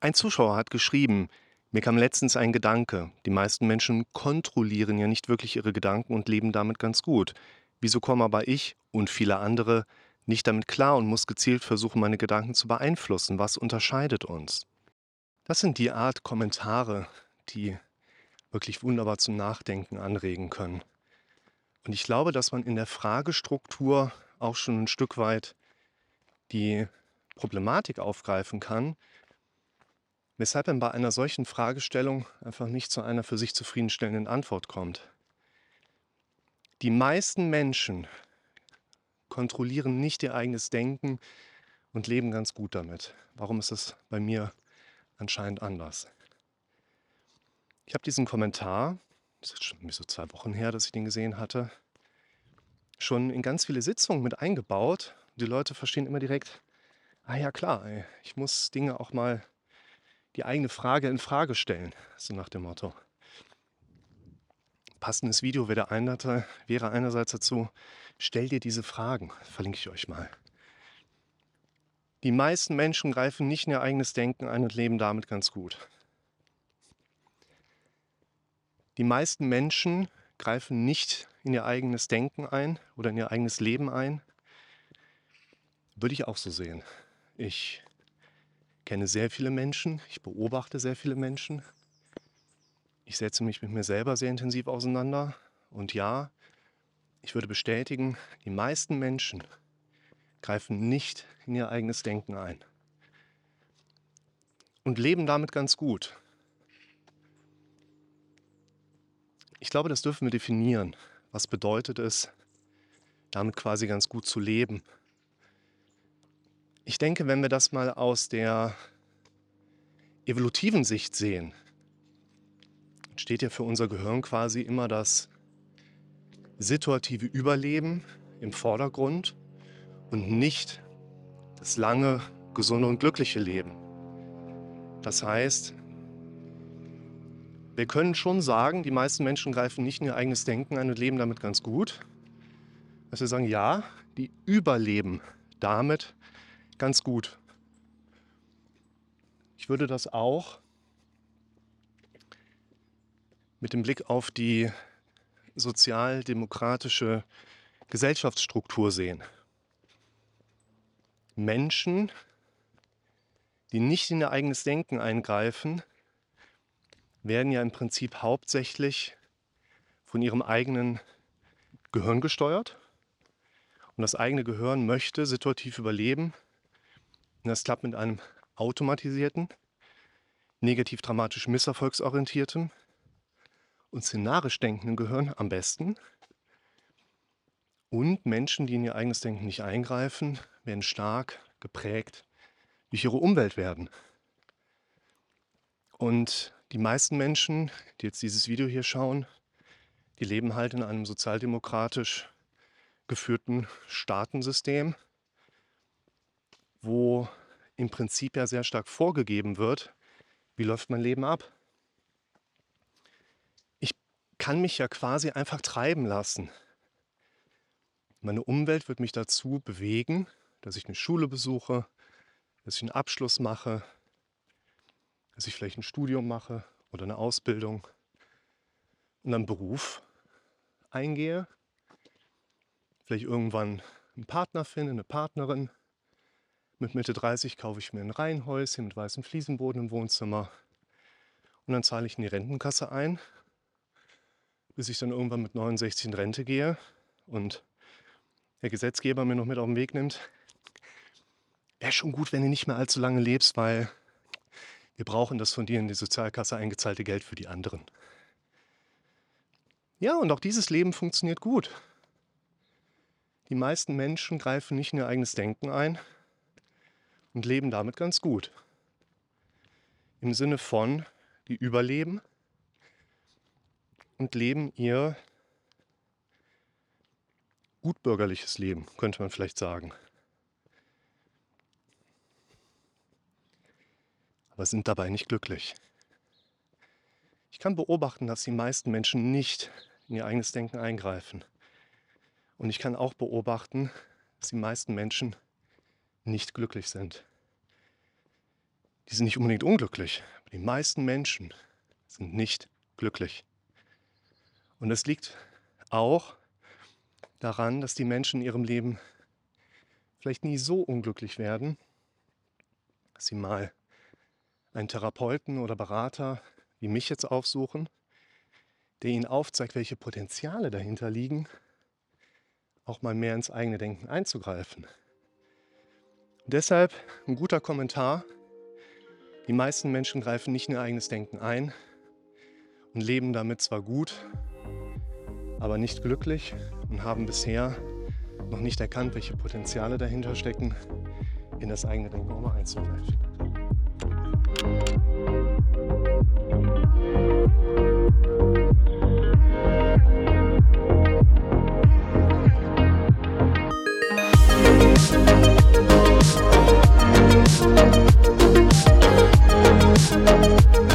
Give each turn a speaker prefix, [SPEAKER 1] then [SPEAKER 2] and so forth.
[SPEAKER 1] Ein Zuschauer hat geschrieben, mir kam letztens ein Gedanke. Die meisten Menschen kontrollieren ja nicht wirklich ihre Gedanken und leben damit ganz gut. Wieso kommen aber ich und viele andere nicht damit klar und muss gezielt versuchen, meine Gedanken zu beeinflussen? Was unterscheidet uns? Das sind die Art Kommentare, die wirklich wunderbar zum Nachdenken anregen können. Und ich glaube, dass man in der Fragestruktur auch schon ein Stück weit die Problematik aufgreifen kann, weshalb man bei einer solchen Fragestellung einfach nicht zu einer für sich zufriedenstellenden Antwort kommt. Die meisten Menschen kontrollieren nicht ihr eigenes Denken und leben ganz gut damit. Warum ist das bei mir anscheinend anders? Ich habe diesen Kommentar, das ist schon so zwei Wochen her, dass ich den gesehen hatte, schon in ganz viele Sitzungen mit eingebaut. Die Leute verstehen immer direkt, ah ja klar, ich muss Dinge auch mal die eigene Frage in Frage stellen, so nach dem Motto. Passendes Video wäre, einer, wäre einerseits dazu, stell dir diese Fragen, verlinke ich euch mal. Die meisten Menschen greifen nicht in ihr eigenes Denken ein und leben damit ganz gut. Die meisten Menschen greifen nicht in ihr eigenes Denken ein oder in ihr eigenes Leben ein. Würde ich auch so sehen. Ich kenne sehr viele Menschen, ich beobachte sehr viele Menschen. Ich setze mich mit mir selber sehr intensiv auseinander. Und ja, ich würde bestätigen, die meisten Menschen greifen nicht in ihr eigenes Denken ein. Und leben damit ganz gut. Ich glaube, das dürfen wir definieren. Was bedeutet es, damit quasi ganz gut zu leben? Ich denke, wenn wir das mal aus der evolutiven Sicht sehen, steht ja für unser Gehirn quasi immer das situative Überleben im Vordergrund und nicht das lange, gesunde und glückliche Leben. Das heißt, wir können schon sagen, die meisten Menschen greifen nicht in ihr eigenes Denken ein und leben damit ganz gut. Dass wir sagen, ja, die überleben damit ganz gut. Ich würde das auch mit dem Blick auf die sozialdemokratische Gesellschaftsstruktur sehen. Menschen, die nicht in ihr eigenes Denken eingreifen, werden ja im Prinzip hauptsächlich von ihrem eigenen Gehirn gesteuert. Und das eigene Gehirn möchte situativ überleben. Und das klappt mit einem automatisierten, negativ dramatisch misserfolgsorientierten und szenarisch denkenden Gehirn am besten. Und Menschen, die in ihr eigenes Denken nicht eingreifen, werden stark geprägt durch ihre Umwelt werden. Und die meisten Menschen, die jetzt dieses Video hier schauen, die leben halt in einem sozialdemokratisch geführten Staatensystem, wo im Prinzip ja sehr stark vorgegeben wird, wie läuft mein Leben ab. Ich kann mich ja quasi einfach treiben lassen. Meine Umwelt wird mich dazu bewegen, dass ich eine Schule besuche, dass ich einen Abschluss mache, dass ich vielleicht ein Studium mache oder eine Ausbildung und einen Beruf eingehe, vielleicht irgendwann einen Partner finde, eine Partnerin. Mit Mitte 30 kaufe ich mir ein Reihenhäuschen mit weißem Fliesenboden im Wohnzimmer und dann zahle ich in die Rentenkasse ein, bis ich dann irgendwann mit 69 in Rente gehe und der Gesetzgeber mir noch mit auf den Weg nimmt. Wäre schon gut, wenn du nicht mehr allzu lange lebst, weil wir brauchen das von dir in die Sozialkasse eingezahlte Geld für die anderen. Ja, und auch dieses Leben funktioniert gut. Die meisten Menschen greifen nicht in ihr eigenes Denken ein und leben damit ganz gut. Im Sinne von, die überleben und leben ihr gutbürgerliches Leben, könnte man vielleicht sagen. aber sind dabei nicht glücklich. Ich kann beobachten, dass die meisten Menschen nicht in ihr eigenes Denken eingreifen. Und ich kann auch beobachten, dass die meisten Menschen nicht glücklich sind. die sind nicht unbedingt unglücklich. Aber die meisten Menschen sind nicht glücklich. Und das liegt auch daran, dass die Menschen in ihrem Leben vielleicht nie so unglücklich werden, dass sie mal einen Therapeuten oder Berater wie mich jetzt aufsuchen, der ihnen aufzeigt, welche Potenziale dahinter liegen, auch mal mehr ins eigene Denken einzugreifen. Deshalb ein guter Kommentar. Die meisten Menschen greifen nicht in ihr eigenes Denken ein und leben damit zwar gut, aber nicht glücklich und haben bisher noch nicht erkannt, welche Potenziale dahinter stecken, in das eigene Denken auch mal einzugreifen. Thank